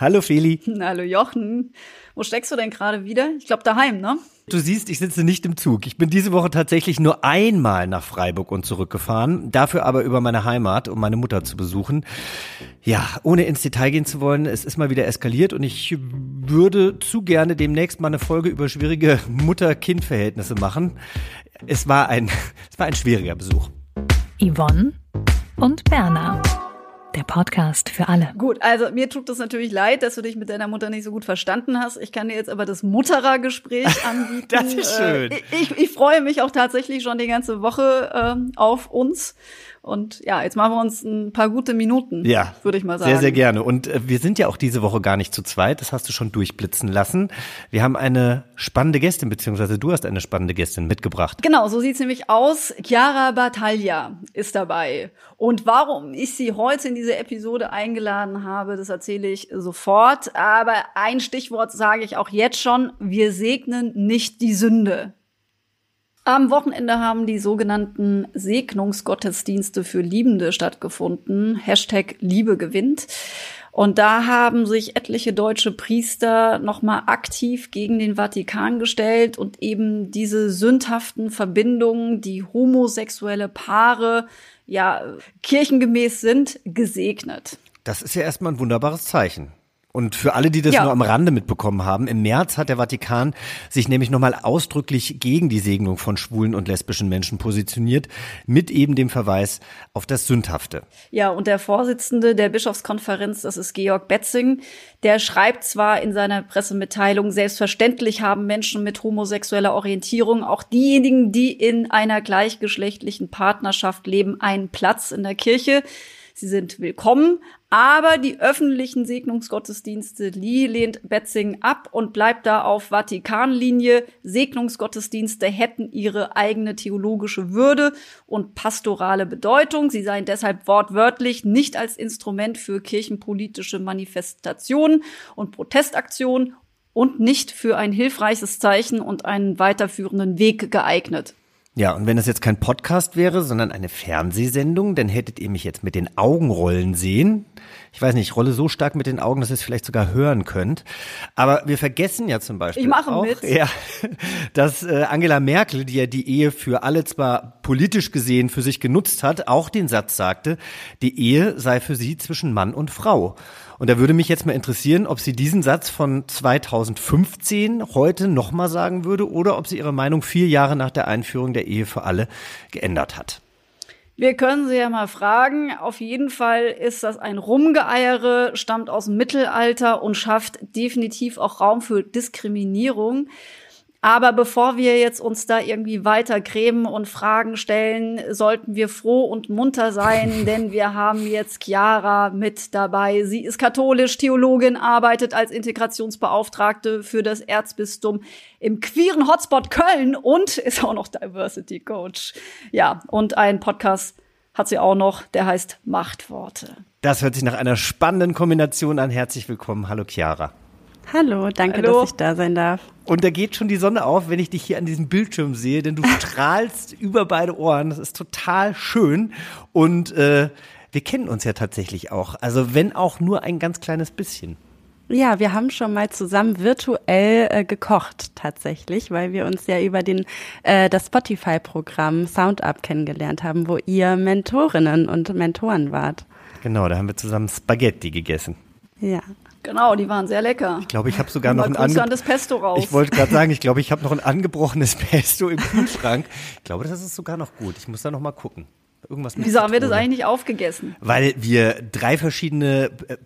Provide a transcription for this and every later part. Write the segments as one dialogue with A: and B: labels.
A: Hallo Feli.
B: Hallo Jochen. Wo steckst du denn gerade wieder? Ich glaube daheim, ne?
A: Du siehst, ich sitze nicht im Zug. Ich bin diese Woche tatsächlich nur einmal nach Freiburg und zurückgefahren, dafür aber über meine Heimat, um meine Mutter zu besuchen. Ja, ohne ins Detail gehen zu wollen, es ist mal wieder eskaliert und ich würde zu gerne demnächst mal eine Folge über schwierige Mutter-Kind-Verhältnisse machen. Es war ein, es war ein schwieriger Besuch.
C: Yvonne und Berna. Der Podcast für alle.
B: Gut, also mir tut es natürlich leid, dass du dich mit deiner Mutter nicht so gut verstanden hast. Ich kann dir jetzt aber das Mutterer-Gespräch anbieten.
A: Das ist schön.
B: Äh, ich, ich freue mich auch tatsächlich schon die ganze Woche ähm, auf uns. Und ja, jetzt machen wir uns ein paar gute Minuten,
A: Ja,
B: würde ich mal sagen.
A: Sehr, sehr gerne. Und äh, wir sind ja auch diese Woche gar nicht zu zweit. Das hast du schon durchblitzen lassen. Wir haben eine spannende Gästin, beziehungsweise du hast eine spannende Gästin mitgebracht.
B: Genau, so sieht's nämlich aus. Chiara Battaglia ist dabei. Und warum ich sie heute in diese Episode eingeladen habe, das erzähle ich sofort. Aber ein Stichwort sage ich auch jetzt schon. Wir segnen nicht die Sünde. Am Wochenende haben die sogenannten Segnungsgottesdienste für Liebende stattgefunden. Hashtag Liebe gewinnt. Und da haben sich etliche deutsche Priester nochmal aktiv gegen den Vatikan gestellt und eben diese sündhaften Verbindungen, die homosexuelle Paare ja kirchengemäß sind, gesegnet.
A: Das ist ja erstmal ein wunderbares Zeichen. Und für alle, die das
B: Ja.
A: nur am Rande mitbekommen haben, im März hat der Vatikan sich nämlich nochmal ausdrücklich gegen die Segnung von schwulen und lesbischen Menschen positioniert, mit eben dem Verweis auf das Sündhafte.
B: Ja, und der Vorsitzende der Bischofskonferenz, das ist Georg Betzing, der schreibt zwar in seiner Pressemitteilung, selbstverständlich haben Menschen mit homosexueller Orientierung, auch diejenigen, die in einer gleichgeschlechtlichen Partnerschaft leben, einen Platz in der Kirche. Sie sind willkommen, aber die öffentlichen Segnungsgottesdienste, die lehnt Betzing ab und bleibt da auf Vatikanlinie. Segnungsgottesdienste hätten ihre eigene theologische Würde und pastorale Bedeutung. Sie seien deshalb wortwörtlich nicht als Instrument für kirchenpolitische Manifestationen und Protestaktionen und nicht für ein hilfreiches Zeichen und einen weiterführenden Weg geeignet.
A: Ja, und wenn es jetzt kein Podcast wäre, sondern eine Fernsehsendung, dann hättet ihr mich jetzt mit den Augenrollen sehen. Ich weiß nicht, ich rolle so stark mit den Augen, dass ihr es vielleicht sogar hören könnt. Aber wir vergessen ja zum Beispiel
B: Ich mache
A: auch,
B: mit.
A: Ja, dass äh, Angela Merkel, die ja die Ehe für alle zwar politisch gesehen für sich genutzt hat, auch den Satz sagte, die Ehe sei für sie zwischen Mann und Frau. Und da würde mich jetzt mal interessieren, ob sie diesen Satz von 2015 heute nochmal sagen würde oder ob sie ihre Meinung vier Jahre nach der Einführung der Ehe für alle geändert hat.
B: Wir können sie ja mal fragen. Auf jeden Fall ist das ein Rumgeeiere, stammt aus dem Mittelalter und schafft definitiv auch Raum für Diskriminierung. Aber bevor wir jetzt uns da irgendwie weiter grämen und Fragen stellen, sollten wir froh und munter sein, denn wir haben jetzt Chiara mit dabei. Sie ist katholisch, Theologin, arbeitet als Integrationsbeauftragte für das Erzbistum im queeren Hotspot Köln und ist auch noch Diversity Coach. Ja, und ein Podcast hat sie auch noch, der heißt Machtworte.
A: Das hört sich nach einer spannenden Kombination an. Herzlich willkommen. Hallo Chiara.
D: Hallo, danke,
B: Hallo.
D: dass ich da sein darf.
A: Und da geht schon die Sonne auf, wenn ich dich hier an diesem Bildschirm sehe, denn du strahlst über beide Ohren. Das ist total schön. Und äh, wir kennen uns ja tatsächlich auch. Also wenn auch nur ein ganz kleines bisschen.
D: Ja, wir haben schon mal zusammen virtuell äh, gekocht tatsächlich, weil wir uns ja über den äh, das Spotify-Programm SoundUp kennengelernt haben, wo ihr Mentorinnen und Mentoren wart.
A: Genau, da haben wir zusammen Spaghetti gegessen.
D: Ja.
B: Genau, die waren sehr lecker.
A: Ich glaube, ich habe sogar noch ein
B: Grüße
A: ange-
B: an das Pesto raus.
A: Ich wollte gerade sagen, ich glaube, ich habe noch ein angebrochenes Pesto im Kühlschrank. Ich glaube, das ist sogar noch gut. Ich muss da noch mal gucken. Irgendwas mit
B: Wieso haben wir das eigentlich nicht aufgegessen?
A: Weil wir drei verschiedene, äh,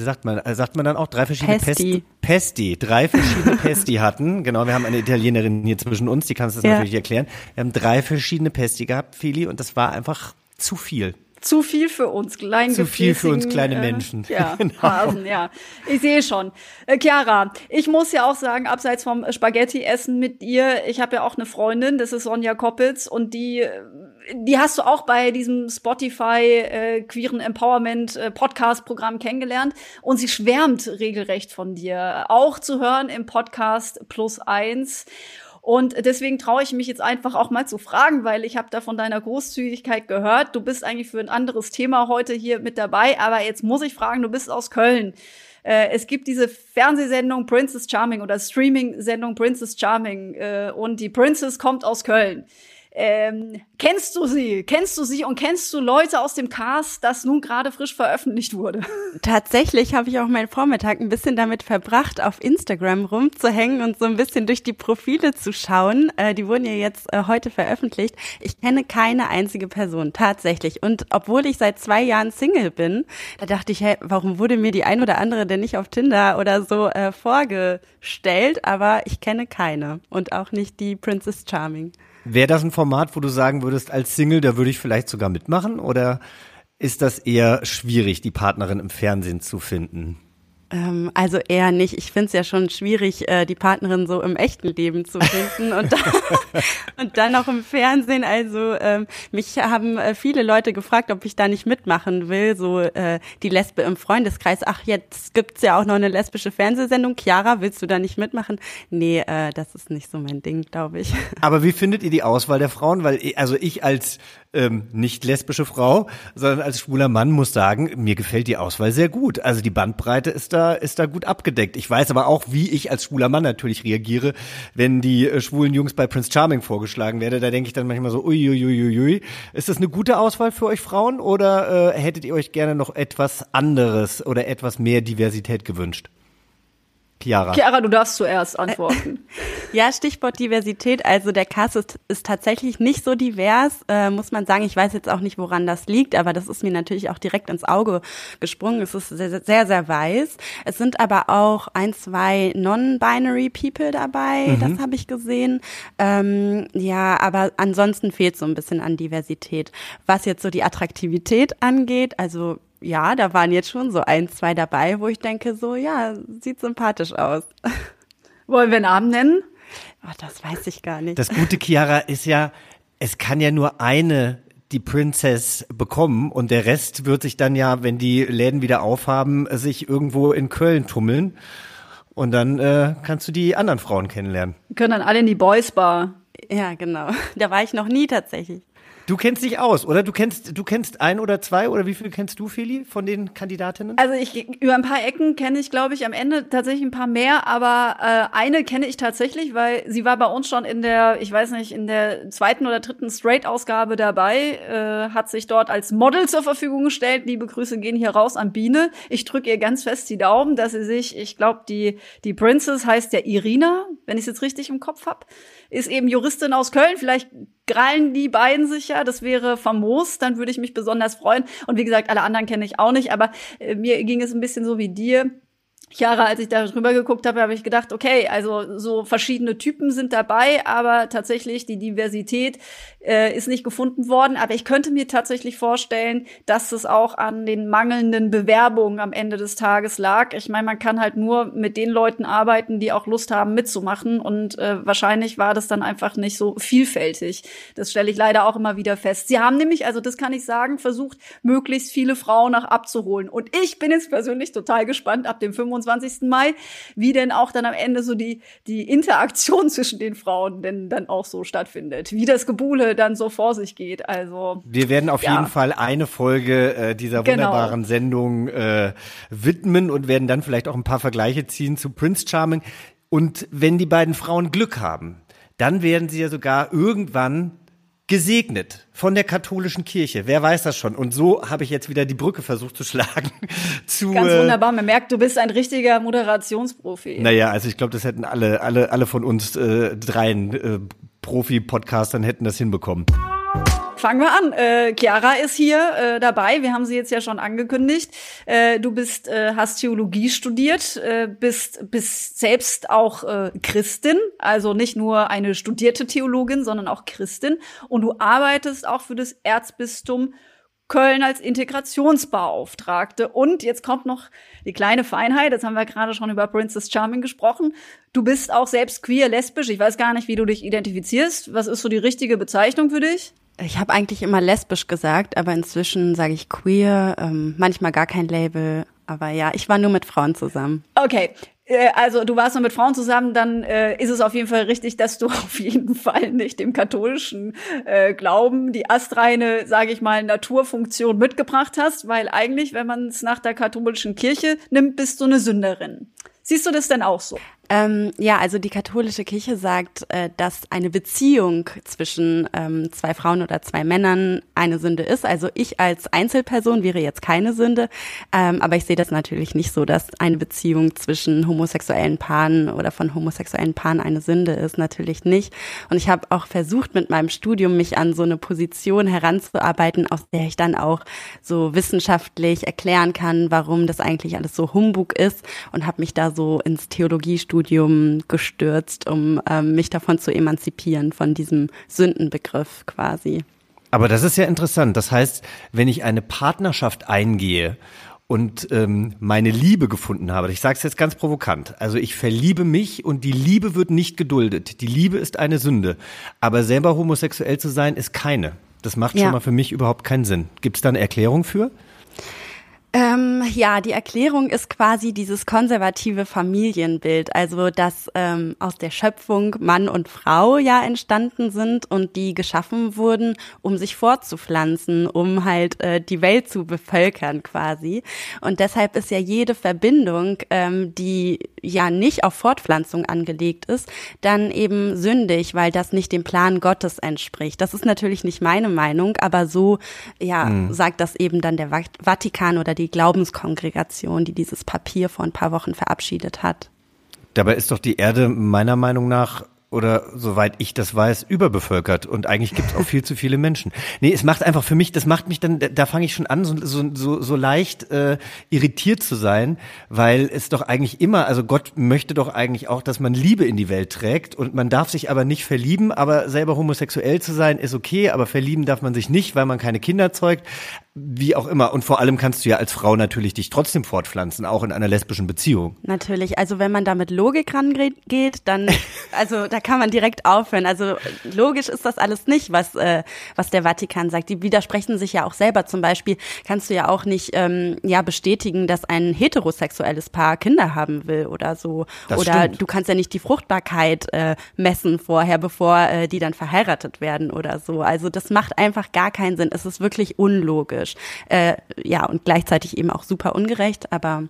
A: sagt man, äh, sagt man dann auch drei verschiedene
D: Pesti.
A: Pest- Pesti, drei verschiedene Pesti hatten. Genau, wir haben eine Italienerin hier zwischen uns, die kann es das
D: Ja.
A: natürlich erklären. Wir haben drei verschiedene Pesti gehabt, Feli, und das war einfach zu viel.
B: Zu viel für uns kleinen
A: Zu viel für uns kleine Menschen.
B: Äh, ja,
A: Genau.
B: Hasen, ja. Ich sehe schon. Äh, Chiara, ich muss ja auch sagen, abseits vom Spaghetti-Essen mit dir, ich habe ja auch eine Freundin, das ist Sonja Koppitz und die äh, die hast du auch bei diesem Spotify äh, queeren Empowerment äh, Podcast Programm kennengelernt und sie schwärmt regelrecht von dir, auch zu hören im Podcast Plus eins. Und deswegen traue ich mich jetzt einfach auch mal zu fragen, weil ich habe da von deiner Großzügigkeit gehört. Du bist eigentlich für ein anderes Thema heute hier mit dabei, aber jetzt muss ich fragen, du bist aus Köln. Äh, es gibt diese Fernsehsendung Princess Charming oder Streaming-Sendung Princess Charming äh, und die Princess kommt aus Köln. Ähm, kennst du sie? Kennst du sie und kennst du Leute aus dem Cast, das nun gerade frisch veröffentlicht wurde?
D: Tatsächlich habe ich auch meinen Vormittag ein bisschen damit verbracht, auf Instagram rumzuhängen und so ein bisschen durch die Profile zu schauen. Äh, die wurden ja jetzt äh, heute veröffentlicht. Ich kenne keine einzige Person, tatsächlich. Und obwohl ich seit zwei Jahren Single bin, da dachte ich, hey, warum wurde mir die ein oder andere denn nicht auf Tinder oder so äh, vorgestellt? Aber ich kenne keine und auch nicht die Princess Charming.
A: Wäre das ein Format, wo du sagen würdest, als Single, da würde ich vielleicht sogar mitmachen? Oder ist das eher schwierig, die Partnerin im Fernsehen zu finden?
D: Ähm, also eher nicht. Ich finde es ja schon schwierig, äh, die Partnerin so im echten Leben zu finden und, dann, und dann noch im Fernsehen. Also ähm, mich haben äh, viele Leute gefragt, ob ich da nicht mitmachen will. So äh, die Lesbe im Freundeskreis. Ach, jetzt gibt's ja auch noch eine lesbische Fernsehsendung. Chiara, willst du da nicht mitmachen? Nee, äh, das ist nicht so mein Ding, glaube ich.
A: Aber wie findet ihr die Auswahl der Frauen? Weil ich- also ich als ähm, nicht lesbische Frau, sondern als schwuler Mann muss sagen, mir gefällt die Auswahl sehr gut. Also die Bandbreite ist da ist da gut abgedeckt. Ich weiß aber auch, wie ich als schwuler Mann natürlich reagiere, wenn die äh, schwulen Jungs bei Prince Charming vorgeschlagen werde. Da denke ich dann manchmal so, uiuiuiui. Ist das eine gute Auswahl für euch Frauen oder äh, hättet ihr euch gerne noch etwas anderes oder etwas mehr Diversität gewünscht? Chiara.
B: Chiara, du darfst zuerst antworten.
D: Ja, Stichwort Diversität. Also der Cast ist, ist tatsächlich nicht so divers, äh, muss man sagen. Ich weiß jetzt auch nicht, woran das liegt, aber das ist mir natürlich auch direkt ins Auge gesprungen. Es ist sehr, sehr, sehr, weiß. Es sind aber auch ein, zwei non-binary People dabei. Das habe ich gesehen. Ähm, ja, aber ansonsten fehlt so ein bisschen an Diversität. Was jetzt so die Attraktivität angeht, also ja, da waren jetzt schon so ein, zwei dabei, wo ich denke, so, ja, sieht sympathisch aus.
B: Wollen wir Namen nennen?
D: Ach, das weiß ich gar nicht.
A: Das gute Chiara ist ja, es kann ja nur eine die Princess bekommen und der Rest wird sich dann ja, wenn die Läden wieder aufhaben, sich irgendwo in Köln tummeln und dann äh, kannst du die anderen Frauen kennenlernen.
B: Wir können dann alle in die Boys Bar.
D: Ja, genau. Da war ich noch nie tatsächlich.
A: Du kennst dich aus, oder? Du kennst, du kennst ein oder zwei oder wie viel kennst du, Feli, von den Kandidatinnen?
B: Also ich über ein paar Ecken kenne ich, glaube ich, am Ende tatsächlich ein paar mehr, aber äh, eine kenne ich tatsächlich, weil sie war bei uns schon in der, ich weiß nicht, in der zweiten oder dritten Straight-Ausgabe dabei, äh, hat sich dort als Model zur Verfügung gestellt. Liebe Grüße gehen hier raus an Biene. Ich drücke ihr ganz fest die Daumen, dass sie sich, ich glaube, die die Princess heißt ja Irina, wenn ich es jetzt richtig im Kopf hab, ist eben Juristin aus Köln. Vielleicht krallen die beiden sich ja, das wäre famos, dann würde ich mich besonders freuen. Und wie gesagt, alle anderen kenne ich auch nicht, aber äh, mir ging es ein bisschen so wie dir. Jahre, als ich da drüber geguckt habe, habe ich gedacht, okay, also so verschiedene Typen sind dabei, aber tatsächlich die Diversität äh, ist nicht gefunden worden. Aber ich könnte mir tatsächlich vorstellen, dass es auch an den mangelnden Bewerbungen am Ende des Tages lag. Ich meine, man kann halt nur mit den Leuten arbeiten, die auch Lust haben mitzumachen. Und äh, wahrscheinlich war das dann einfach nicht so vielfältig. Das stelle ich leider auch immer wieder fest. Sie haben nämlich, also das kann ich sagen, versucht, möglichst viele Frauen noch abzuholen. Und ich bin jetzt persönlich total gespannt ab dem 25. Mai, wie denn auch dann am Ende so die, die Interaktion zwischen den Frauen denn dann auch so stattfindet. Wie das Gebuhle dann so vor sich geht. Also.
A: Wir werden auf
B: Ja.
A: jeden Fall eine Folge äh, dieser
B: Genau.
A: wunderbaren Sendung äh, widmen und werden dann vielleicht auch ein paar Vergleiche ziehen zu Prince Charming. Und wenn die beiden Frauen Glück haben, dann werden sie ja sogar irgendwann gesegnet von der katholischen Kirche. Wer weiß das schon? Und so habe ich jetzt wieder die Brücke versucht zu schlagen zu.
B: Ganz
A: äh,
B: wunderbar. Man merkt, du bist ein richtiger Moderationsprofi.
A: Naja, also ich glaube, das hätten alle, alle, alle von uns äh, dreien äh, Profi-Podcastern hätten das hinbekommen.
B: Fangen wir an. Äh, Chiara ist hier äh, dabei. Wir haben sie jetzt ja schon angekündigt. Äh, du bist, äh, hast Theologie studiert, äh, bist, bist selbst auch äh, Christin, also nicht nur eine studierte Theologin, sondern auch Christin. Und du arbeitest auch für das Erzbistum Köln als Integrationsbeauftragte. Und jetzt kommt noch die kleine Feinheit. Jetzt haben wir gerade schon über Princess Charming gesprochen. Du bist auch selbst queer, lesbisch. Ich weiß gar nicht, wie du dich identifizierst. Was ist so die richtige Bezeichnung für dich?
D: Ich habe eigentlich immer lesbisch gesagt, aber inzwischen sage ich queer, ähm, manchmal gar kein Label. Aber ja, ich war nur mit Frauen zusammen.
B: Okay, äh, also du warst nur mit Frauen zusammen, dann äh, ist es auf jeden Fall richtig, dass du auf jeden Fall nicht dem katholischen äh, Glauben die astreine, sage ich mal, Naturfunktion mitgebracht hast, weil eigentlich, wenn man es nach der katholischen Kirche nimmt, bist du eine Sünderin. Siehst du das denn auch so?
D: Ähm, ja, also die katholische Kirche sagt, äh, dass eine Beziehung zwischen ähm, zwei Frauen oder zwei Männern eine Sünde ist. Also ich als Einzelperson wäre jetzt keine Sünde, ähm, aber ich sehe das natürlich nicht so, dass eine Beziehung zwischen homosexuellen Paaren oder von homosexuellen Paaren eine Sünde ist. Natürlich nicht. Und ich habe auch versucht, mit meinem Studium mich an so eine Position heranzuarbeiten, aus der ich dann auch so wissenschaftlich erklären kann, warum das eigentlich alles so Humbug ist und habe mich da so ins Theologiestudium Studium gestürzt, um ähm, mich davon zu emanzipieren, von diesem Sündenbegriff quasi.
A: Aber das ist ja interessant. Das heißt, wenn ich eine Partnerschaft eingehe und ähm, meine Liebe gefunden habe, ich sage es jetzt ganz provokant, also ich verliebe mich und die Liebe wird nicht geduldet. Die Liebe ist eine Sünde, aber selber homosexuell zu sein ist keine. Das macht ja. schon mal für mich überhaupt keinen Sinn. Gibt es da eine Erklärung für?
D: Ähm, ja, die Erklärung ist quasi dieses konservative Familienbild, also dass ähm, aus der Schöpfung Mann und Frau ja entstanden sind und die geschaffen wurden, um sich fortzupflanzen, um halt äh, die Welt zu bevölkern quasi. Und deshalb ist ja jede Verbindung, ähm, die ja nicht auf Fortpflanzung angelegt ist, dann eben sündig, weil das nicht dem Plan Gottes entspricht. Das ist natürlich nicht meine Meinung, aber so ja mhm. sagt das eben dann der Vatikan oder die die Glaubenskongregation, die dieses Papier vor ein paar Wochen verabschiedet hat.
A: Dabei ist doch die Erde meiner Meinung nach oder soweit ich das weiß, überbevölkert und eigentlich gibt es auch viel zu viele Menschen. Nee, es macht einfach für mich, das macht mich dann, da fange ich schon an, so, so, so leicht äh, irritiert zu sein, weil es doch eigentlich immer, also Gott möchte doch eigentlich auch, dass man Liebe in die Welt trägt und man darf sich aber nicht verlieben, aber selber homosexuell zu sein ist okay, aber verlieben darf man sich nicht, weil man keine Kinder zeugt wie auch immer. Und vor allem kannst du ja als Frau natürlich dich trotzdem fortpflanzen, auch in einer lesbischen Beziehung.
D: Natürlich. Also wenn man da mit Logik rangeht, dann, also da kann man direkt aufhören. Also logisch ist das alles nicht, was, äh, was der Vatikan sagt. Die widersprechen sich ja auch selber. Zum Beispiel kannst du ja auch nicht ähm, ja bestätigen, dass ein heterosexuelles Paar Kinder haben will oder so. Das oder stimmt. du kannst ja nicht die Fruchtbarkeit äh, messen vorher, bevor äh, die dann verheiratet werden oder so. Also das macht einfach gar keinen Sinn. Es ist wirklich unlogisch. Äh, ja, und gleichzeitig eben auch super ungerecht, aber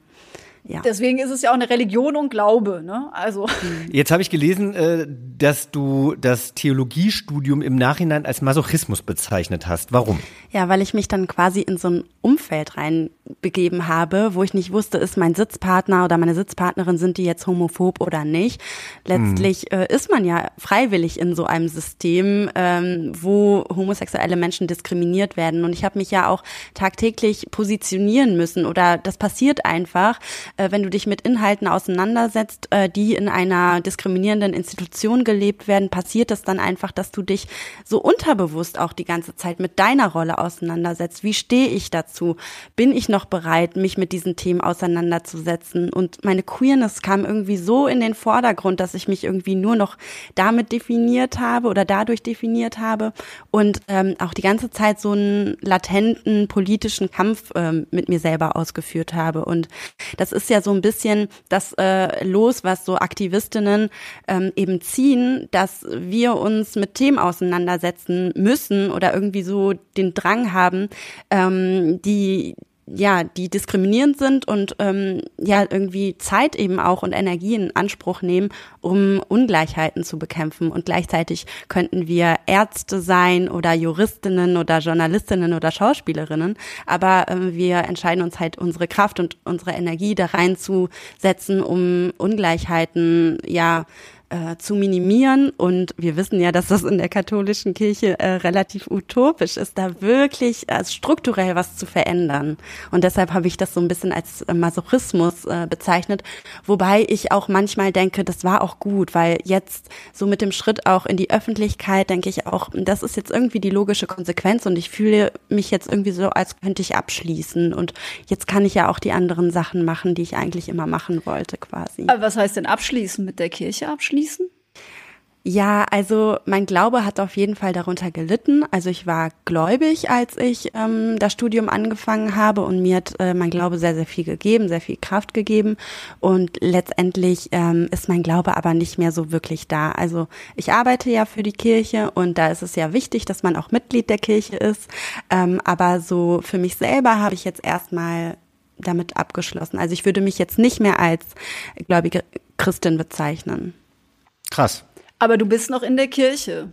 D: ja.
B: Deswegen ist es ja auch eine Religion und Glaube, ne? Also.
A: Jetzt habe ich gelesen, äh, dass du das Theologiestudium im Nachhinein als Masochismus bezeichnet hast. Warum?
D: Ja, weil ich mich dann quasi in so ein Umfeld reinbegeben habe, wo ich nicht wusste, ist mein Sitzpartner oder meine Sitzpartnerin, sind die jetzt homophob oder nicht. Letztlich hm. ist man ja freiwillig in so einem System, ähm, wo homosexuelle Menschen diskriminiert werden. Und ich habe mich ja auch tagtäglich positionieren müssen oder das passiert einfach äh, wenn du dich mit Inhalten auseinandersetzt, äh, die in einer diskriminierenden Institution gelebt werden, passiert es dann einfach, dass du dich so unterbewusst auch die ganze Zeit mit deiner Rolle auseinandersetzt. Wie stehe ich dazu? Bin ich noch bereit, mich mit diesen Themen auseinanderzusetzen? Und meine Queerness kam irgendwie so in den Vordergrund, dass ich mich irgendwie nur noch damit definiert habe oder dadurch definiert habe und ähm, auch die ganze Zeit so einen latenten politischen Kampf ähm, mit mir selber ausgeführt habe. Und das ist ja so ein bisschen das äh, Los, was so Aktivistinnen ähm, eben ziehen, dass wir uns mit Themen auseinandersetzen müssen oder irgendwie so den Drang haben, ähm, die ja, die diskriminierend sind und ähm, ja irgendwie Zeit eben auch und Energie in Anspruch nehmen, um Ungleichheiten zu bekämpfen. Und gleichzeitig könnten wir Ärzte sein oder Juristinnen oder Journalistinnen oder Schauspielerinnen, aber äh, wir entscheiden uns halt unsere Kraft und unsere Energie da reinzusetzen, um Ungleichheiten ja äh, zu minimieren. Und wir wissen ja, dass das in der katholischen Kirche äh, relativ utopisch ist, da wirklich äh, strukturell was zu verändern. Und deshalb habe ich das so ein bisschen als äh, Masochismus äh, bezeichnet, wobei ich auch manchmal denke, das war auch gut, weil jetzt so mit dem Schritt auch in die Öffentlichkeit denke ich auch, das ist jetzt irgendwie die logische Konsequenz und ich fühle mich jetzt irgendwie so, als könnte ich abschließen und jetzt kann ich ja auch die anderen Sachen machen, die ich eigentlich immer machen wollte quasi.
B: Aber was heißt denn abschließen? Mit der Kirche abschließen?
D: Ja, also mein Glaube hat auf jeden Fall darunter gelitten. Also ich war gläubig, als ich ähm, das Studium angefangen habe und mir hat äh, mein Glaube sehr, sehr viel gegeben, sehr viel Kraft gegeben. Und letztendlich ähm, ist mein Glaube aber nicht mehr so wirklich da. Also ich arbeite ja für die Kirche und da ist es ja wichtig, dass man auch Mitglied der Kirche ist. Ähm, aber so für mich selber habe ich jetzt erstmal damit abgeschlossen. Also ich würde mich jetzt nicht mehr als gläubige Christin bezeichnen.
A: Krass.
B: Aber du bist noch in der Kirche.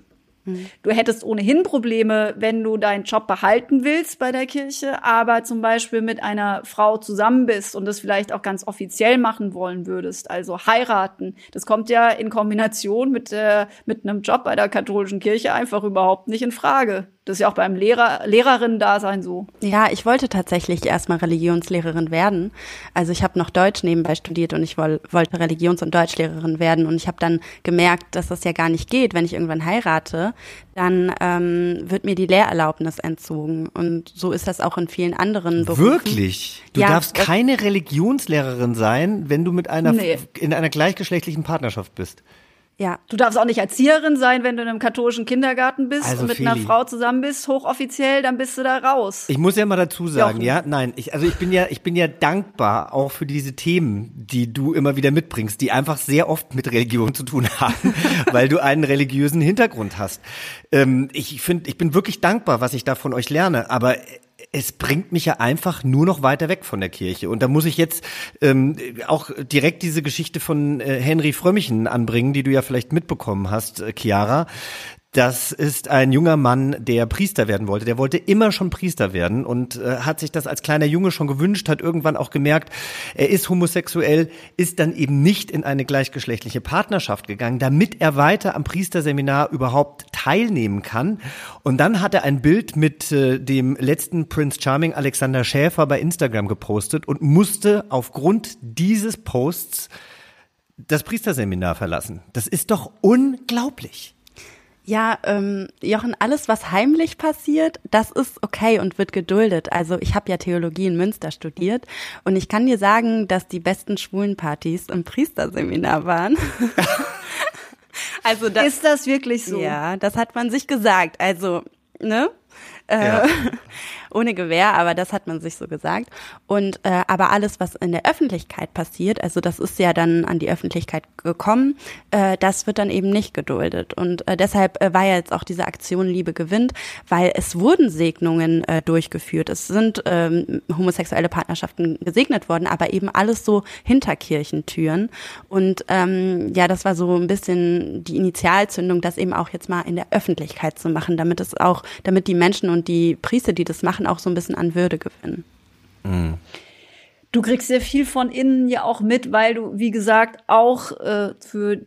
B: Du hättest ohnehin Probleme, wenn du deinen Job behalten willst bei der Kirche, aber zum Beispiel mit einer Frau zusammen bist und das vielleicht auch ganz offiziell machen wollen würdest, also heiraten. Das kommt ja in Kombination mit, äh, mit einem Job bei der katholischen Kirche einfach überhaupt nicht in Frage. Das ist ja auch beim Lehrer, Lehrerinnen-Dasein so.
D: Ja, ich wollte tatsächlich erstmal Religionslehrerin werden. Also ich habe noch Deutsch nebenbei studiert und ich woll, wollte Religions- und Deutschlehrerin werden. Und ich habe dann gemerkt, dass das ja gar nicht geht. Wenn ich irgendwann heirate, dann ähm, wird mir die Lehrerlaubnis entzogen. Und so ist das auch in vielen anderen Berufen.
A: Wirklich? Du
D: Ja,
A: darfst keine Religionslehrerin sein, wenn du mit einer
B: Nee.
A: in einer gleichgeschlechtlichen Partnerschaft bist.
D: Ja,
B: Du darfst auch nicht Erzieherin sein, wenn du in einem katholischen Kindergarten bist
A: Also,
B: und mit
A: Feli.
B: einer Frau zusammen bist, hochoffiziell, dann bist du da raus.
A: Ich muss ja mal dazu sagen,
B: Jochen.
A: ja, nein, ich, also ich bin ja, ich bin ja dankbar auch für diese Themen, die du immer wieder mitbringst, die einfach sehr oft mit Religion zu tun haben, weil du einen religiösen Hintergrund hast. Ähm, ich finde, ich bin wirklich dankbar, was ich da von euch lerne, aber es bringt mich ja einfach nur noch weiter weg von der Kirche. Und da muss ich jetzt ähm, auch direkt diese Geschichte von äh, Henry Frömmichen anbringen, die du ja vielleicht mitbekommen hast, äh, Chiara. Das ist ein junger Mann, der Priester werden wollte. Der wollte immer schon Priester werden und äh, hat sich das als kleiner Junge schon gewünscht, hat irgendwann auch gemerkt, er ist homosexuell, ist dann eben nicht in eine gleichgeschlechtliche Partnerschaft gegangen, damit er weiter am Priesterseminar überhaupt teilnehmen kann. Und dann hat er ein Bild mit äh, dem letzten Prince Charming Alexander Schäfer bei Instagram gepostet und musste aufgrund dieses Posts das Priesterseminar verlassen. Das ist doch unglaublich.
D: Ja, ähm, Jochen, alles, was heimlich passiert, das ist okay und wird geduldet. Also ich habe ja Theologie in Münster studiert und ich kann dir sagen, dass die besten Schwulenpartys im Priesterseminar waren. also das,
B: ist das wirklich so?
D: ja, das hat man sich gesagt. Also, ne? Äh,
A: Ja.
D: ohne Gewehr, aber das hat man sich so gesagt. Und äh, aber alles, was in der Öffentlichkeit passiert, also das ist ja dann an die Öffentlichkeit gekommen, äh, das wird dann eben nicht geduldet. Und äh, deshalb äh, war ja jetzt auch diese Aktion Liebe gewinnt, weil es wurden Segnungen äh, durchgeführt. Es sind ähm, homosexuelle Partnerschaften gesegnet worden, aber eben alles so hinter Kirchentüren. Und ähm, ja, das war so ein bisschen die Initialzündung, das eben auch jetzt mal in der Öffentlichkeit zu machen, damit es auch, damit die Menschen und die Priester, die das machen, auch so ein bisschen an Würde gewinnen.
B: Du kriegst ja viel von innen ja auch mit, weil du, wie gesagt, auch äh, für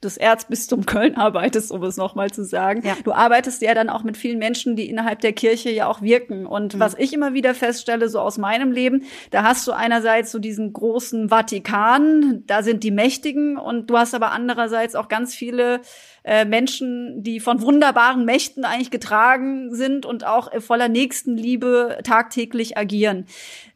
B: das Erzbistum Köln arbeitest, um es nochmal zu sagen.
D: Ja.
B: Du arbeitest ja dann auch mit vielen Menschen, die innerhalb der Kirche ja auch wirken. Und was ich immer wieder feststelle, so aus meinem Leben, da hast du einerseits so diesen großen Vatikan, da sind die Mächtigen und du hast aber andererseits auch ganz viele äh, Menschen, die von wunderbaren Mächten eigentlich getragen sind und auch voller Nächstenliebe tagtäglich agieren.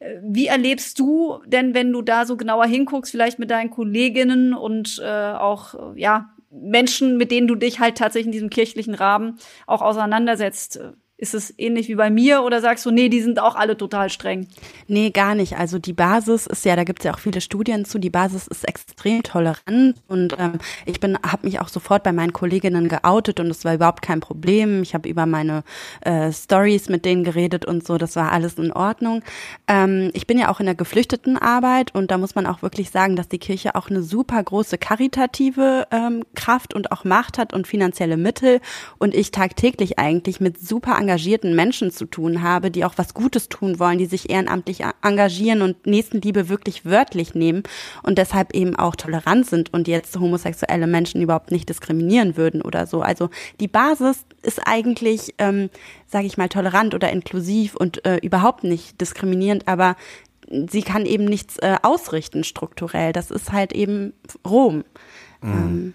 B: Äh, Wie erlebst du denn, wenn du da so genauer hinguckst, vielleicht mit deinen Kolleginnen und äh, auch ja Menschen, mit denen du dich halt tatsächlich in diesem kirchlichen Rahmen auch auseinandersetzt? Ist es ähnlich wie bei mir oder sagst du, nee, die sind auch alle total streng?
D: Nee, gar nicht. Also die Basis ist ja, da gibt es ja auch viele Studien zu, die Basis ist extrem tolerant und ähm, ich bin, habe mich auch sofort bei meinen Kolleginnen geoutet und es war überhaupt kein Problem. Ich habe über meine äh, Stories mit denen geredet und so, das war alles in Ordnung. Ähm, ich bin ja auch in der Geflüchtetenarbeit und da muss man auch wirklich sagen, dass die Kirche auch eine super große karitative ähm, Kraft und auch Macht hat und finanzielle Mittel und ich tagtäglich eigentlich mit super Menschen zu tun habe, die auch was Gutes tun wollen, die sich ehrenamtlich engagieren und Nächstenliebe wirklich wörtlich nehmen und deshalb eben auch tolerant sind und jetzt homosexuelle Menschen überhaupt nicht diskriminieren würden oder so. Also die Basis ist eigentlich, ähm, sage ich mal, tolerant oder inklusiv und äh, überhaupt nicht diskriminierend, aber sie kann eben nichts äh, ausrichten strukturell. Das ist halt eben Rom. Mhm. Ähm,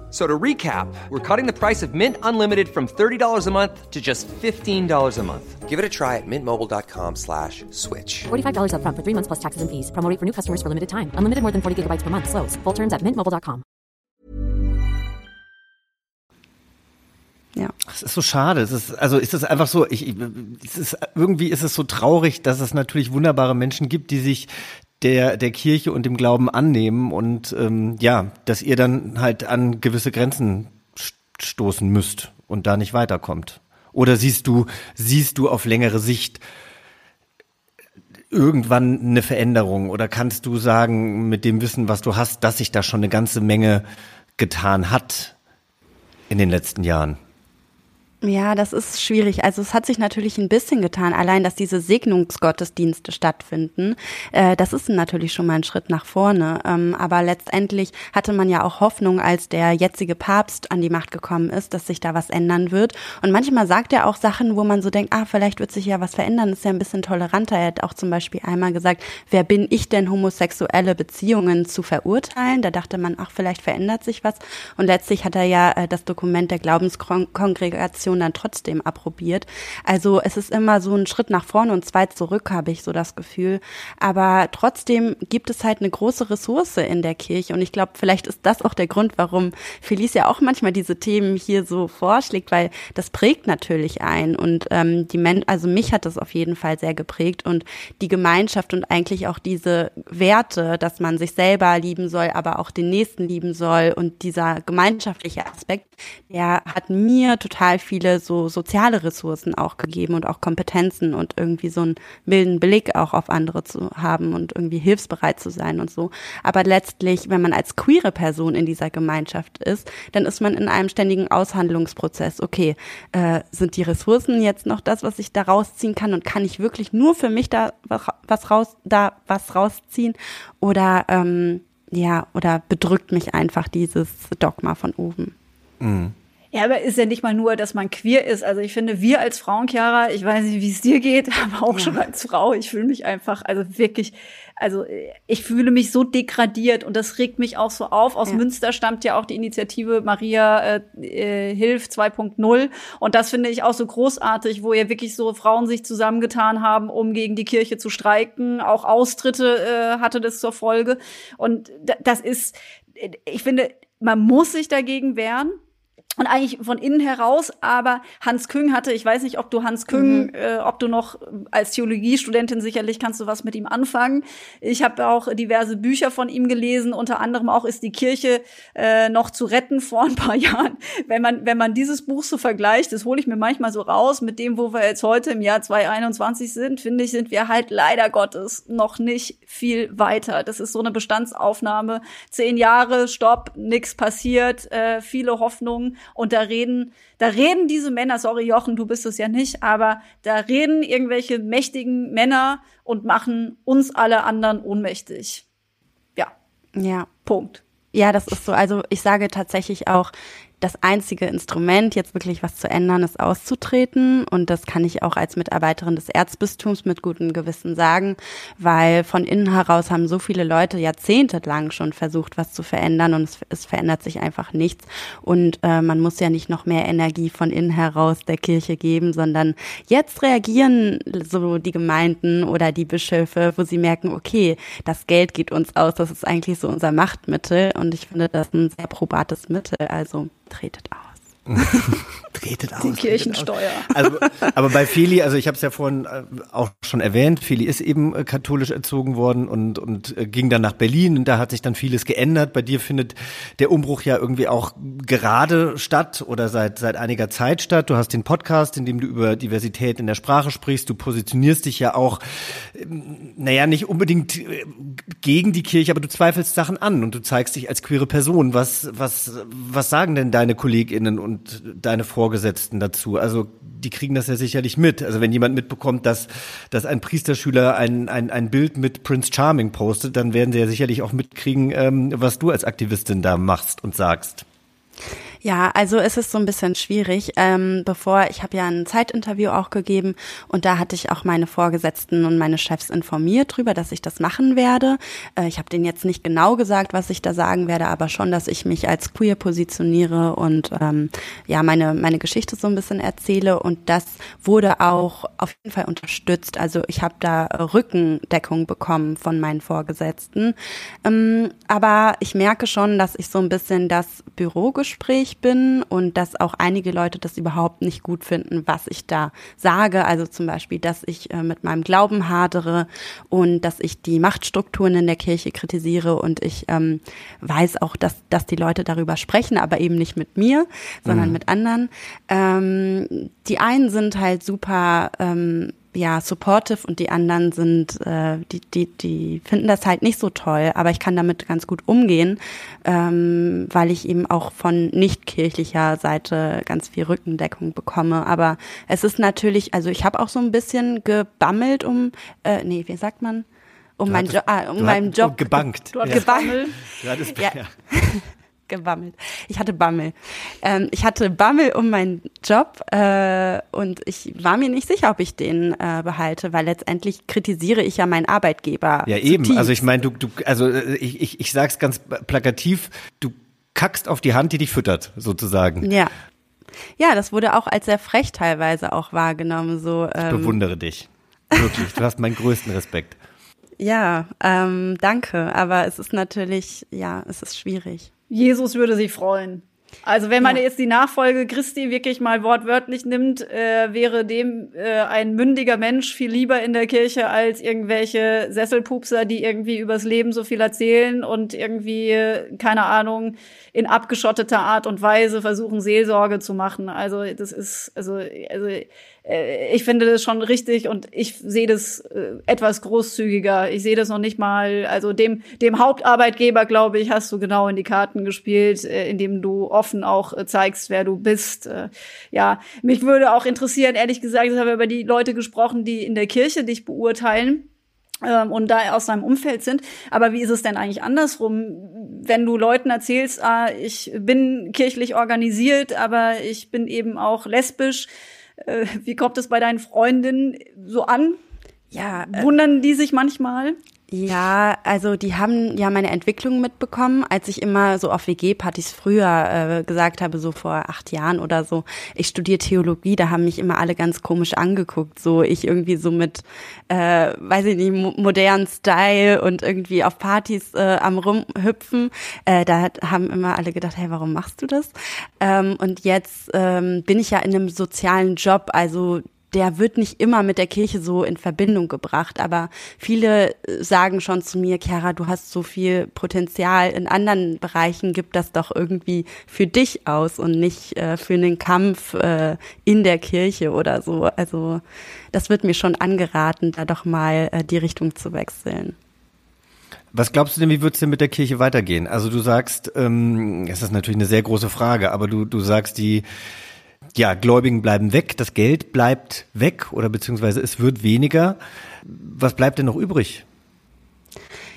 E: So to recap, we're cutting the price of Mint Unlimited from $30 a month to just $15 a month. Give it a try at mintmobile.com slash switch.
F: $45 up front for three months plus taxes and fees. Promoting for new customers for limited time. Unlimited more than 40 gigabytes per month. Slows. Full terms at mintmobile.com.
A: Ja. Es ist so schade. Es ist, also ist es einfach so, ich, es ist, irgendwie ist es so traurig, dass es natürlich wunderbare Menschen gibt, die sich der, der Kirche und dem Glauben annehmen und ähm, ja, dass ihr dann halt an gewisse Grenzen stoßen müsst und da nicht weiterkommt. Oder siehst du, siehst du auf längere Sicht irgendwann eine Veränderung oder kannst du sagen, mit dem Wissen, was du hast, dass sich da schon eine ganze Menge getan hat in den letzten Jahren?
D: Ja, das ist schwierig. Also es hat sich natürlich ein bisschen getan, allein dass diese Segnungsgottesdienste stattfinden. Äh, das ist natürlich schon mal ein Schritt nach vorne. Ähm, aber letztendlich hatte man ja auch Hoffnung, als der jetzige Papst an die Macht gekommen ist, dass sich da was ändern wird. Und manchmal sagt er auch Sachen, wo man so denkt, ah, vielleicht wird sich ja was verändern. ist ja ein bisschen toleranter. Er hat auch zum Beispiel einmal gesagt, wer bin ich denn, homosexuelle Beziehungen zu verurteilen? Da dachte man, ach, vielleicht verändert sich was. Und letztlich hat er ja äh, das Dokument der Glaubenskongregation Situation dann trotzdem approbiert. Also es ist immer so ein Schritt nach vorne und zwei zurück, habe ich so das Gefühl. Aber trotzdem gibt es halt eine große Ressource in der Kirche. Und ich glaube, vielleicht ist das auch der Grund, warum Felicia auch manchmal diese Themen hier so vorschlägt, weil das prägt natürlich ein. Und ähm, die Men also mich hat das auf jeden Fall sehr geprägt und die Gemeinschaft und eigentlich auch diese Werte, dass man sich selber lieben soll, aber auch den Nächsten lieben soll und dieser gemeinschaftliche Aspekt, der hat mir total viel viele so soziale Ressourcen auch gegeben und auch Kompetenzen und irgendwie so einen milden Blick auch auf andere zu haben und irgendwie hilfsbereit zu sein und so. Aber letztlich, wenn man als queere Person in dieser Gemeinschaft ist, dann ist man in einem ständigen Aushandlungsprozess. Okay, äh, sind die Ressourcen jetzt noch das, was ich da rausziehen kann und kann ich wirklich nur für mich da was raus, da was rausziehen oder ähm, ja, oder bedrückt mich einfach dieses Dogma von oben.
B: Mhm. Ja, aber ist ja nicht mal nur, dass man queer ist. Also ich finde, wir als Frauen, Chiara, ich weiß nicht, wie es dir geht, aber auch ja. schon als Frau, ich fühle mich einfach, also wirklich, also ich fühle mich so degradiert und das regt mich auch so auf. Aus ja. Münster stammt ja auch die Initiative Maria äh, äh Hilf 2.0 und das finde ich auch so großartig, wo ja wirklich so Frauen sich zusammengetan haben, um gegen die Kirche zu streiken. Auch Austritte äh, hatte das zur Folge und das ist, ich finde, man muss sich dagegen wehren und eigentlich von innen heraus, aber Hans Küng hatte, ich weiß nicht, ob du Hans Küng, mhm. äh, ob du noch als Theologiestudentin sicherlich kannst du was mit ihm anfangen. Ich habe auch diverse Bücher von ihm gelesen, unter anderem auch ist die Kirche äh, noch zu retten vor ein paar Jahren. Wenn man wenn man dieses Buch so vergleicht, das hole ich mir manchmal so raus mit dem, wo wir jetzt heute im Jahr 2021 sind, finde ich, sind wir halt leider Gottes noch nicht viel weiter. Das ist so eine Bestandsaufnahme, zehn Jahre, Stopp, nix passiert, äh, viele Hoffnungen und da reden, da reden diese Männer, sorry Jochen, du bist es ja nicht, aber da reden irgendwelche mächtigen Männer und machen uns alle anderen ohnmächtig. Ja.
D: Ja. Punkt. Ja, das ist so. Also ich sage tatsächlich auch, das einzige Instrument, jetzt wirklich was zu ändern, ist auszutreten. Und das kann ich auch als Mitarbeiterin des Erzbistums mit gutem Gewissen sagen, weil von innen heraus haben so viele Leute jahrzehntelang schon versucht, was zu verändern und es, es verändert sich einfach nichts. Und äh, man muss ja nicht noch mehr Energie von innen heraus der Kirche geben, sondern jetzt reagieren so die Gemeinden oder die Bischöfe, wo sie merken, okay, das Geld geht uns aus, das ist eigentlich so unser Machtmittel. Und ich finde das ein sehr probates Mittel. Also tretet aus.
A: tretet aus.
B: Die Kirchensteuer.
A: Also, aber bei Feli, also ich habe es ja vorhin äh, auch schon erwähnt, Feli ist eben äh, katholisch erzogen worden und, und äh, ging dann nach Berlin und da hat sich dann vieles geändert. Bei dir findet der Umbruch ja irgendwie auch gerade statt oder seit, seit einiger Zeit statt. Du hast den Podcast, in dem du über Diversität in der Sprache sprichst. Du positionierst dich ja auch, ähm, naja, nicht unbedingt gegen die Kirche, aber du zweifelst Sachen an und du zeigst dich als queere Person. Was, was, was sagen denn deine KollegInnen und deine Vorgesetzten dazu? Also die kriegen das ja sicherlich mit. Also wenn jemand mitbekommt, dass, dass ein Priesterschüler ein, ein, ein Bild mit Prince Charming postet, dann werden sie ja sicherlich auch mitkriegen, ähm, was du als Aktivistin da machst und sagst.
D: Ja, also es ist so ein bisschen schwierig. Ähm, bevor, ich habe ja ein Zeitinterview auch gegeben und da hatte ich auch meine Vorgesetzten und meine Chefs informiert drüber, dass ich das machen werde. Äh, ich habe denen jetzt nicht genau gesagt, was ich da sagen werde, aber schon, dass ich mich als queer positioniere und ähm, ja, meine, meine Geschichte so ein bisschen erzähle. Und das wurde auch auf jeden Fall unterstützt. Also ich habe da Rückendeckung bekommen von meinen Vorgesetzten. Ähm, aber ich merke schon, dass ich so ein bisschen das Bürogespräch ich bin und dass auch einige Leute das überhaupt nicht gut finden, was ich da sage. Also zum Beispiel, dass ich äh, mit meinem Glauben hadere und dass ich die Machtstrukturen in der Kirche kritisiere und ich ähm, weiß auch, dass, dass die Leute darüber sprechen, aber eben nicht mit mir, sondern mhm. mit anderen. Ähm, die einen sind halt super ähm, ja supportive und die anderen sind, äh, die, die, die finden das halt nicht so toll, aber ich kann damit ganz gut umgehen, ähm, weil ich eben auch von nicht kirchlicher Seite ganz viel Rückendeckung bekomme. Aber es ist natürlich, also ich habe auch so ein bisschen gebammelt um, äh, nee, wie sagt man? Um, mein jo ah, um meinen Job.
A: Gebankt.
D: Du hast ja. gebammelt. Ja. ja. gebammelt. Ich hatte Bammel. Ähm, ich hatte Bammel um meinen Job äh, und ich war mir nicht sicher, ob ich den äh, behalte, weil letztendlich kritisiere ich ja meinen Arbeitgeber.
A: Ja, eben. Zutiefst. Also ich meine, du, du, also äh, ich, ich, ich sag's ganz plakativ, du kackst auf die Hand, die dich füttert, sozusagen.
D: Ja. Ja, das wurde auch als sehr frech teilweise auch wahrgenommen. So,
A: ähm, ich bewundere dich. Wirklich, du hast meinen größten Respekt.
D: Ja, ähm, danke. Aber es ist natürlich, ja, es ist schwierig.
B: Jesus würde sich freuen. Also wenn man ja. jetzt die Nachfolge Christi wirklich mal wortwörtlich nimmt, äh, wäre dem äh, ein mündiger Mensch viel lieber in der Kirche als irgendwelche Sesselpupser, die irgendwie übers Leben so viel erzählen und irgendwie, keine Ahnung, in abgeschotteter Art und Weise versuchen, Seelsorge zu machen. Also das ist, also, also äh, ich finde das schon richtig und ich sehe das äh, etwas großzügiger. Ich sehe das noch nicht mal, also dem, dem Hauptarbeitgeber, glaube ich, hast du genau in die Karten gespielt, äh, indem du offen auch zeigst, wer du bist. Ja, mich würde auch interessieren, ehrlich gesagt, ich habe über die Leute gesprochen, die in der Kirche dich beurteilen ähm, und da aus seinem Umfeld sind. Aber wie ist es denn eigentlich andersrum, wenn du Leuten erzählst, ah, ich bin kirchlich organisiert, aber ich bin eben auch lesbisch, äh, wie kommt es bei deinen Freundinnen so an? Ja. Äh, Wundern die sich manchmal?
D: Ja, also die haben ja meine Entwicklung mitbekommen, als ich immer so auf WG-Partys früher äh, gesagt habe, so vor acht Jahren oder so, ich studiere Theologie, da haben mich immer alle ganz komisch angeguckt, so ich irgendwie so mit, äh, weiß ich nicht, modernen Style und irgendwie auf Partys äh, am rumhüpfen. Äh, da haben immer alle gedacht, hey, warum machst du das? Ähm, und jetzt ähm, bin ich ja in einem sozialen Job, also der wird nicht immer mit der Kirche so in Verbindung gebracht, aber viele äh, sagen schon zu mir, Chiara, du hast so viel Potenzial in anderen Bereichen, gib das doch irgendwie für dich aus und nicht äh, für einen Kampf äh, in der Kirche oder so. Also das wird mir schon angeraten, da doch mal äh, die Richtung zu wechseln.
A: Was glaubst du denn, wie wird es denn mit der Kirche weitergehen? Also du sagst, ähm, es ist natürlich eine sehr große Frage, aber du, du sagst, die ja, Gläubigen bleiben weg, das Geld bleibt weg oder beziehungsweise es wird weniger. Was bleibt denn noch übrig?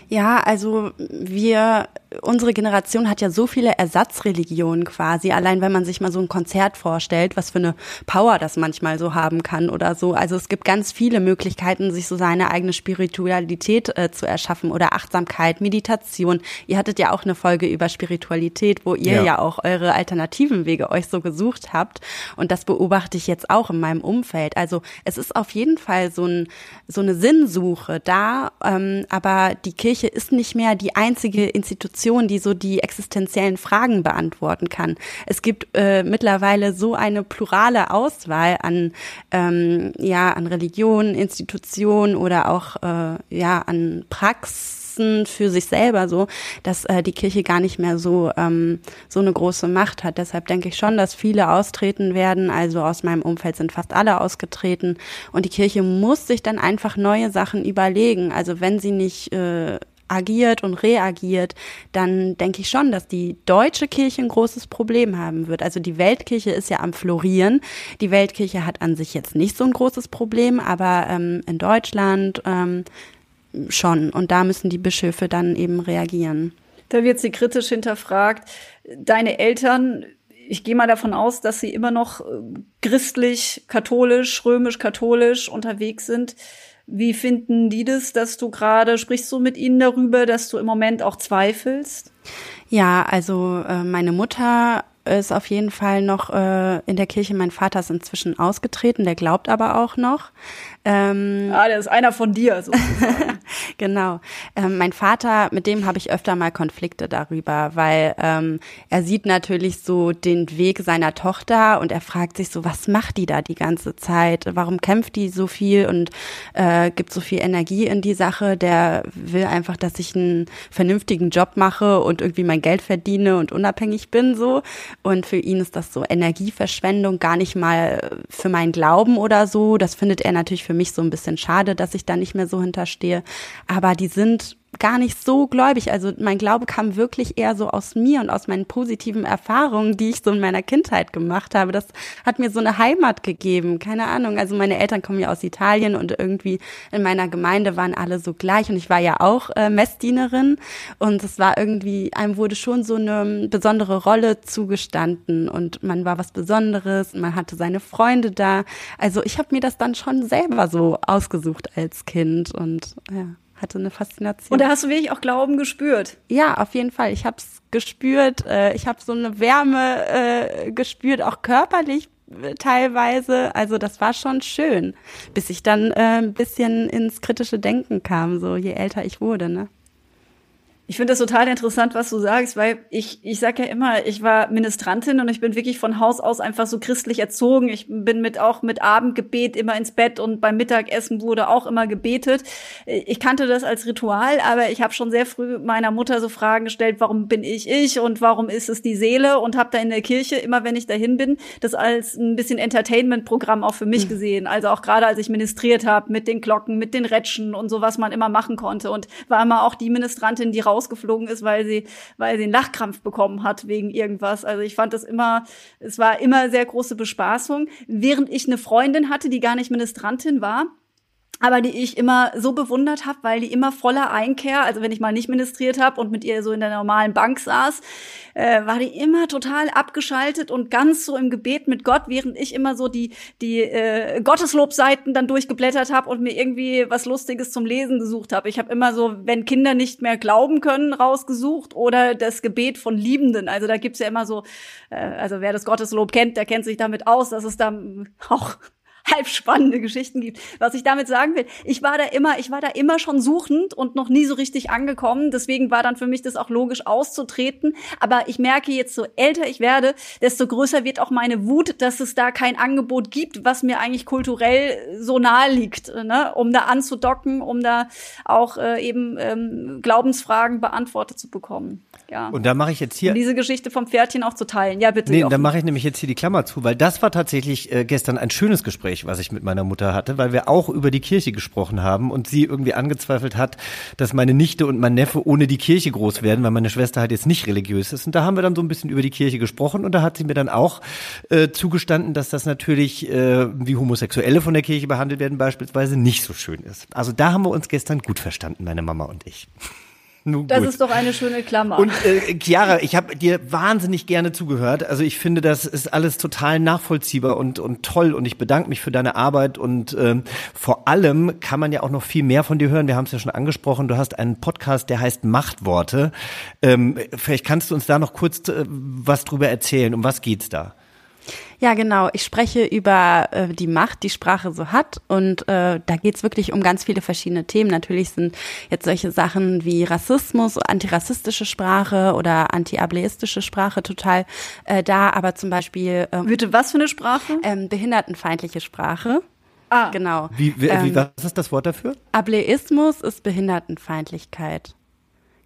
D: Ja, also wir, unsere Generation hat ja so viele Ersatzreligionen quasi. Allein wenn man sich mal so ein Konzert vorstellt, was für eine Power das manchmal so haben kann oder so. Also es gibt ganz viele Möglichkeiten, sich so seine eigene Spiritualität äh, zu erschaffen oder Achtsamkeit, Meditation. Ihr hattet ja auch eine Folge über Spiritualität, wo ihr ja. ja auch eure alternativen Wege euch so gesucht habt. Und das beobachte ich jetzt auch in meinem Umfeld. Also es ist auf jeden Fall so, ein, so eine Sinnsuche da, ähm, aber die Kirche Kirche ist nicht mehr die einzige Institution, Institution, die so die existenziellen Fragen beantworten kann. Es gibt äh, mittlerweile so eine plurale Auswahl an ähm, ja an Religionen, Institutionen oder auch äh, ja an Praxis für sich selber so, dass äh, die Kirche gar nicht mehr so ähm, so eine große Macht hat. Deshalb denke ich schon, dass viele austreten werden. Also aus meinem Umfeld sind fast alle ausgetreten und die Kirche muss sich dann einfach neue Sachen überlegen. Also wenn sie nicht äh, agiert und reagiert, dann denke ich schon, dass die deutsche Kirche ein großes Problem haben wird. Also die Weltkirche ist ja am Florieren. Die Weltkirche hat an sich jetzt nicht so ein großes Problem, aber ähm, in Deutschland ähm, schon. Und da müssen die Bischöfe dann eben reagieren.
B: Da wird sie kritisch hinterfragt. Deine Eltern, ich gehe mal davon aus, dass sie immer noch äh, christlich, katholisch, römisch-katholisch unterwegs sind. Wie finden die das, dass du gerade, sprichst du mit ihnen darüber, dass du im Moment auch zweifelst?
D: Ja, also äh, meine Mutter ist auf jeden Fall noch äh, in der Kirche. Mein Vater ist inzwischen ausgetreten, der glaubt aber auch noch.
B: Ähm, ah, der ist einer von dir.
D: Sozusagen. genau. Ähm, mein Vater, mit dem habe ich öfter mal Konflikte darüber, weil ähm, er sieht natürlich so den Weg seiner Tochter und er fragt sich so, was macht die da die ganze Zeit? Warum kämpft die so viel und äh, gibt so viel Energie in die Sache? Der will einfach, dass ich einen vernünftigen Job mache und irgendwie mein Geld verdiene und unabhängig bin so. Und für ihn ist das so Energieverschwendung, gar nicht mal für meinen Glauben oder so. Das findet er natürlich für für mich so ein bisschen schade, dass ich da nicht mehr so hinterstehe. Aber die sind gar nicht so gläubig. Also mein Glaube kam wirklich eher so aus mir und aus meinen positiven Erfahrungen, die ich so in meiner Kindheit gemacht habe. Das hat mir so eine Heimat gegeben. Keine Ahnung. Also meine Eltern kommen ja aus Italien und irgendwie in meiner Gemeinde waren alle so gleich und ich war ja auch äh, Messdienerin und es war irgendwie, einem wurde schon so eine besondere Rolle zugestanden und man war was Besonderes, man hatte seine Freunde da. Also ich habe mir das dann schon selber so ausgesucht als Kind und ja hatte eine Faszination.
B: Und da hast du wirklich auch Glauben gespürt?
D: Ja, auf jeden Fall. Ich habe es gespürt. Äh, ich habe so eine Wärme äh, gespürt, auch körperlich äh, teilweise. Also das war schon schön, bis ich dann äh, ein bisschen ins kritische Denken kam, so je älter ich wurde. Ne?
B: Ich finde das total interessant, was du sagst, weil ich, ich sag ja immer, ich war Ministrantin und ich bin wirklich von Haus aus einfach so christlich erzogen. Ich bin mit auch mit Abendgebet immer ins Bett und beim Mittagessen wurde auch immer gebetet. Ich kannte das als Ritual, aber ich habe schon sehr früh meiner Mutter so Fragen gestellt, warum bin ich ich und warum ist es die Seele und habe da in der Kirche immer, wenn ich dahin bin, das als ein bisschen Entertainment-Programm auch für mich mhm. gesehen. Also auch gerade als ich ministriert habe mit den Glocken, mit den Rätschen und so, was man immer machen konnte und war immer auch die Ministrantin, die rausgeflogen ist, weil sie, weil sie einen Lachkrampf bekommen hat wegen irgendwas. Also ich fand das immer, es war immer sehr große Bespaßung. Während ich eine Freundin hatte, die gar nicht Ministrantin war, aber die ich immer so bewundert habe, weil die immer voller Einkehr, also wenn ich mal nicht ministriert habe und mit ihr so in der normalen Bank saß, äh, war die immer total abgeschaltet und ganz so im Gebet mit Gott, während ich immer so die die äh, Gotteslobseiten dann durchgeblättert habe und mir irgendwie was Lustiges zum Lesen gesucht habe. Ich habe immer so, wenn Kinder nicht mehr glauben können, rausgesucht oder das Gebet von Liebenden. Also da gibt's ja immer so, äh, also wer das Gotteslob kennt, der kennt sich damit aus, dass es da auch halb spannende Geschichten gibt. Was ich damit sagen will, ich war da immer, ich war da immer schon suchend und noch nie so richtig angekommen. Deswegen war dann für mich das auch logisch auszutreten. Aber ich merke jetzt, so älter ich werde, desto größer wird auch meine Wut, dass es da kein Angebot gibt, was mir eigentlich kulturell so nahe liegt, ne? um da anzudocken, um da auch äh, eben ähm, Glaubensfragen beantwortet zu bekommen. Ja.
A: Und da mache ich jetzt hier. Um
B: diese Geschichte vom Pferdchen auch zu teilen. Ja, bitte.
A: Nee, da mache ich nämlich jetzt hier die Klammer zu, weil das war tatsächlich äh, gestern ein schönes Gespräch, was ich mit meiner Mutter hatte, weil wir auch über die Kirche gesprochen haben und sie irgendwie angezweifelt hat, dass meine Nichte und mein Neffe ohne die Kirche groß werden, weil meine Schwester halt jetzt nicht religiös ist. Und da haben wir dann so ein bisschen über die Kirche gesprochen und da hat sie mir dann auch äh, zugestanden, dass das natürlich, äh, wie Homosexuelle von der Kirche behandelt werden, beispielsweise nicht so schön ist. Also da haben wir uns gestern gut verstanden, meine Mama und ich.
B: Nun das gut. ist doch eine schöne Klammer.
A: Und äh, Chiara, ich habe dir wahnsinnig gerne zugehört. Also ich finde, das ist alles total nachvollziehbar und, und toll. Und ich bedanke mich für deine Arbeit. Und ähm, vor allem kann man ja auch noch viel mehr von dir hören. Wir haben es ja schon angesprochen. Du hast einen Podcast, der heißt Machtworte. Ähm, vielleicht kannst du uns da noch kurz äh, was drüber erzählen. Um was geht's da?
D: Ja, genau. Ich spreche über äh, die Macht, die Sprache so hat. Und äh, da geht's wirklich um ganz viele verschiedene Themen. Natürlich sind jetzt solche Sachen wie Rassismus, antirassistische Sprache oder antiableistische Sprache total äh, da. Aber zum Beispiel
B: ähm, Bitte, was für eine Sprache?
D: Ähm, behindertenfeindliche Sprache.
B: Ah.
D: Genau.
A: Wie, wie, ähm, was ist das Wort dafür?
D: Ableismus ist Behindertenfeindlichkeit.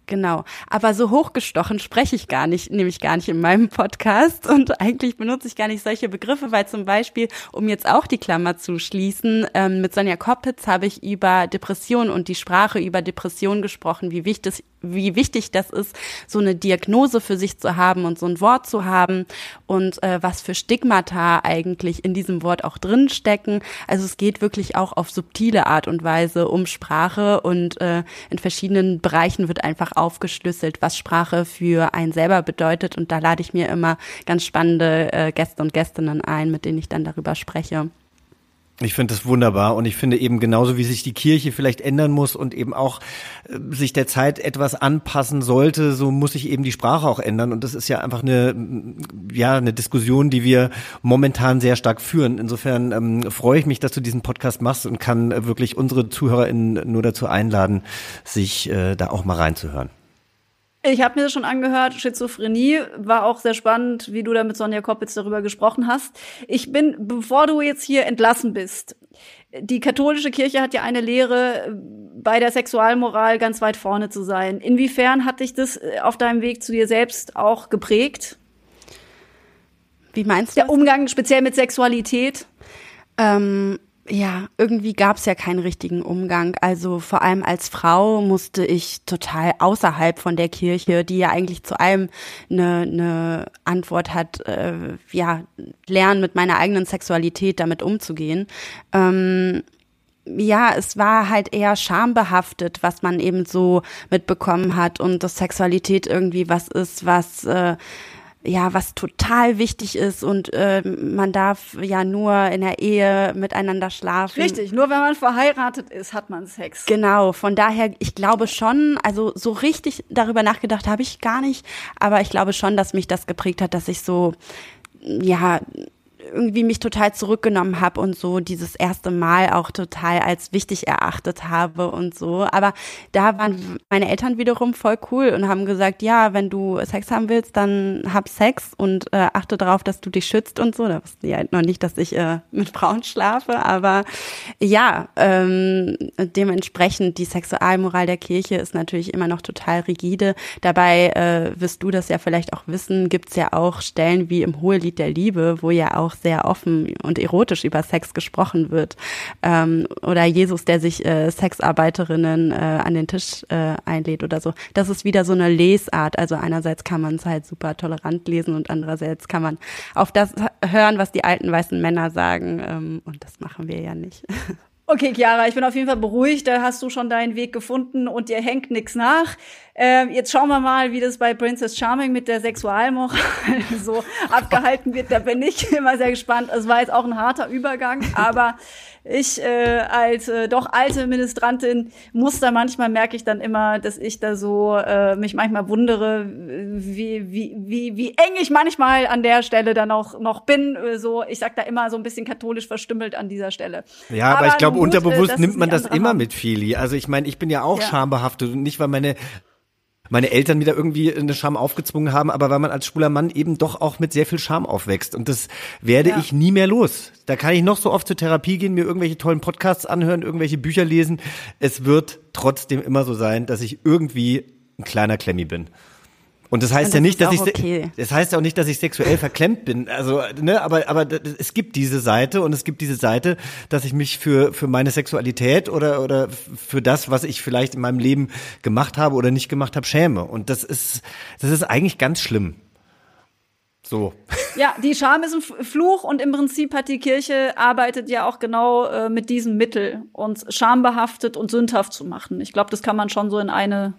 D: Genau. Aber so hochgestochen spreche ich gar nicht, nämlich gar nicht in meinem Podcast. Und eigentlich benutze ich gar nicht solche Begriffe, weil zum Beispiel, um jetzt auch die Klammer zu schließen, ähm, mit Sonja Koppitz habe ich über Depression und die Sprache über Depression gesprochen, wie wichtig, wie wichtig das ist, so eine Diagnose für sich zu haben und so ein Wort zu haben und äh, was für Stigmata eigentlich in diesem Wort auch drin stecken. Also es geht wirklich auch auf subtile Art und Weise um Sprache und äh, in verschiedenen Bereichen wird einfach aufgeschlüsselt, was Sprache für einen selber bedeutet und da lade ich mir immer ganz spannende äh, Gäste und Gästinnen ein, mit denen ich dann darüber spreche.
A: Ich finde das wunderbar und ich finde eben genauso, wie sich die Kirche vielleicht ändern muss und eben auch äh, sich der Zeit etwas anpassen sollte, so muss sich eben die Sprache auch ändern und das ist ja einfach eine, ja, eine Diskussion, die wir momentan sehr stark führen. Insofern ähm, freue ich mich, dass du diesen Podcast machst und kann äh, wirklich unsere ZuhörerInnen nur dazu einladen, sich äh, da auch mal reinzuhören.
B: Ich habe mir das schon angehört. Schizophrenie war auch sehr spannend, wie du da mit Sonja Koppitz darüber gesprochen hast. Ich bin, bevor du jetzt hier entlassen bist, die katholische Kirche hat ja eine Lehre, bei der Sexualmoral ganz weit vorne zu sein. Inwiefern hat dich das äh, auf deinem Weg zu dir selbst auch geprägt?
D: Wie meinst du?
B: Der das? Umgang speziell mit Sexualität?
D: Ähm, ja, irgendwie gab es ja keinen richtigen Umgang. Also vor allem als Frau musste ich total außerhalb von der Kirche, die ja eigentlich zu allem eine, eine Antwort hat, äh, ja, lernen mit meiner eigenen Sexualität damit umzugehen. Ähm, ja, es war halt eher schambehaftet, was man eben so mitbekommen hat und dass Sexualität irgendwie was ist, was äh, ja, was total wichtig ist und äh, man darf ja nur in der Ehe miteinander schlafen.
B: Richtig, nur wenn man verheiratet ist, hat man Sex.
D: Genau, von daher, ich glaube schon, also so richtig darüber nachgedacht habe ich gar nicht, aber ich glaube schon, dass mich das geprägt hat, dass ich so, ja, irgendwie mich total zurückgenommen habe und so dieses erste Mal auch total als wichtig erachtet habe und so. Aber da waren meine Eltern wiederum voll cool und haben gesagt, ja, wenn du Sex haben willst, dann hab Sex und äh, achte darauf, dass du dich schützt und so. Da wussten die halt noch nicht, dass ich äh, mit Frauen schlafe, aber ja, ähm, dementsprechend die Sexualmoral der Kirche ist natürlich immer noch total rigide. Dabei äh, wirst du das ja vielleicht auch wissen, gibt's ja auch Stellen wie im Hohelied der Liebe, wo ja auch sehr offen und erotisch über Sex gesprochen wird. Ähm, oder Jesus, der sich äh, Sexarbeiterinnen äh, an den Tisch äh, einlädt oder so. Das ist wieder so eine Lesart. Also einerseits kann man es halt super tolerant lesen und andererseits kann man auf das hören, was die alten weißen Männer sagen. Ähm, und das machen wir ja nicht.
B: Okay, Chiara, ich bin auf jeden Fall beruhigt. Da hast du schon deinen Weg gefunden und dir hängt nichts nach. Ähm, jetzt schauen wir mal, wie das bei Princess Charming mit der Sexualmoral so abgehalten wird. Da bin ich immer sehr gespannt. Es war jetzt auch ein harter Übergang, aber ich äh, als äh, doch alte Ministrantin muss da manchmal merke ich dann immer, dass ich da so äh, mich manchmal wundere, wie wie wie wie eng ich manchmal an der Stelle dann auch noch bin. Äh, so ich sag da immer so ein bisschen katholisch verstümmelt an dieser Stelle.
A: Ja, aber, aber ich glaube unterbewusst äh, nimmt man das immer haben. mit Feli. Also ich meine, ich bin ja auch ja. schambehaftet und nicht weil meine meine Eltern mir da irgendwie eine Scham aufgezwungen haben, aber weil man als schwuler Mann eben doch auch mit sehr viel Scham aufwächst. Und das werde ja. ich nie mehr los. Da kann ich noch so oft zur Therapie gehen, mir irgendwelche tollen Podcasts anhören, irgendwelche Bücher lesen. Es wird trotzdem immer so sein, dass ich irgendwie ein kleiner Klemmi bin. Und das heißt das ja nicht, dass ich okay. das heißt ja auch nicht, dass ich sexuell verklemmt bin. Also, ne, aber aber es gibt diese Seite und es gibt diese Seite, dass ich mich für für meine Sexualität oder oder für das, was ich vielleicht in meinem Leben gemacht habe oder nicht gemacht habe, schäme und das ist das ist eigentlich ganz schlimm. So.
B: Ja, die Scham ist ein Fluch und im Prinzip hat die Kirche arbeitet ja auch genau äh, mit diesem Mittel, uns schambehaftet und sündhaft zu machen. Ich glaube, das kann man schon so in eine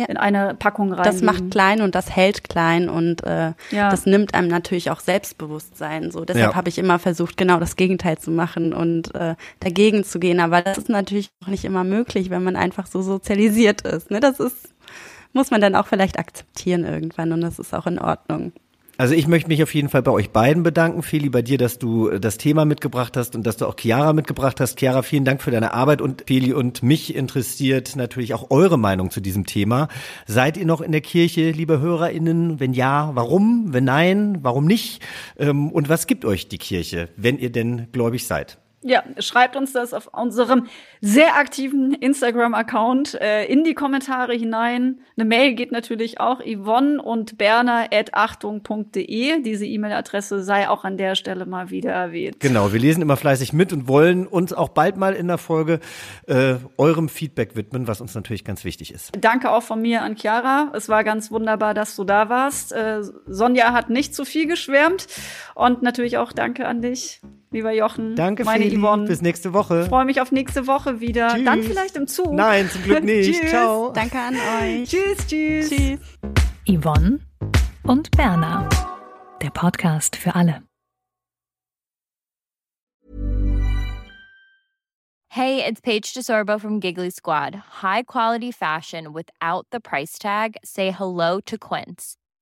B: ja. in eine Packung rein.
D: Das macht klein und das hält klein und äh, ja. das nimmt einem natürlich auch Selbstbewusstsein. So deshalb ja. habe ich immer versucht, genau das Gegenteil zu machen und äh, dagegen zu gehen. Aber das ist natürlich auch nicht immer möglich, wenn man einfach so sozialisiert ist. Ne? Das ist muss man dann auch vielleicht akzeptieren irgendwann und das ist auch in Ordnung.
A: Also ich möchte mich auf jeden Fall bei euch beiden bedanken. Feli, bei dir, dass du das Thema mitgebracht hast und dass du auch Chiara mitgebracht hast. Chiara, vielen Dank für deine Arbeit und Feli und mich interessiert natürlich auch eure Meinung zu diesem Thema. Seid ihr noch in der Kirche, liebe HörerInnen? Wenn ja, warum? Wenn nein, warum nicht? Ähm, und was gibt euch die Kirche, wenn ihr denn gläubig seid?
B: Ja, schreibt uns das auf unserem sehr aktiven Instagram-Account äh, in die Kommentare hinein. Eine Mail geht natürlich auch yvonne und berner at achtung.de. Diese E-Mail-Adresse sei auch an der Stelle mal wieder erwähnt.
A: Genau, wir lesen immer fleißig mit und wollen uns auch bald mal in der Folge äh, eurem Feedback widmen, was uns natürlich ganz wichtig ist.
B: Danke auch von mir an Chiara. Es war ganz wunderbar, dass du da warst. Äh, Sonja hat nicht zu viel geschwärmt und natürlich auch danke an dich lieber Jochen.
A: Danke,
B: meine
A: Feli.
B: Yvonne.
A: Bis nächste Woche.
B: Ich freue mich auf nächste Woche wieder.
A: Tschüss.
B: Dann vielleicht im Zug.
A: Nein, zum Glück nicht.
B: tschüss.
A: Ciao.
D: Danke an euch.
B: Tschüss, tschüss.
D: Tschüss.
C: Yvonne und Berna. Der Podcast für alle.
G: Hey, it's Paige DeSorbo from Giggly Squad. High quality fashion without the price tag. Say hello to Quince.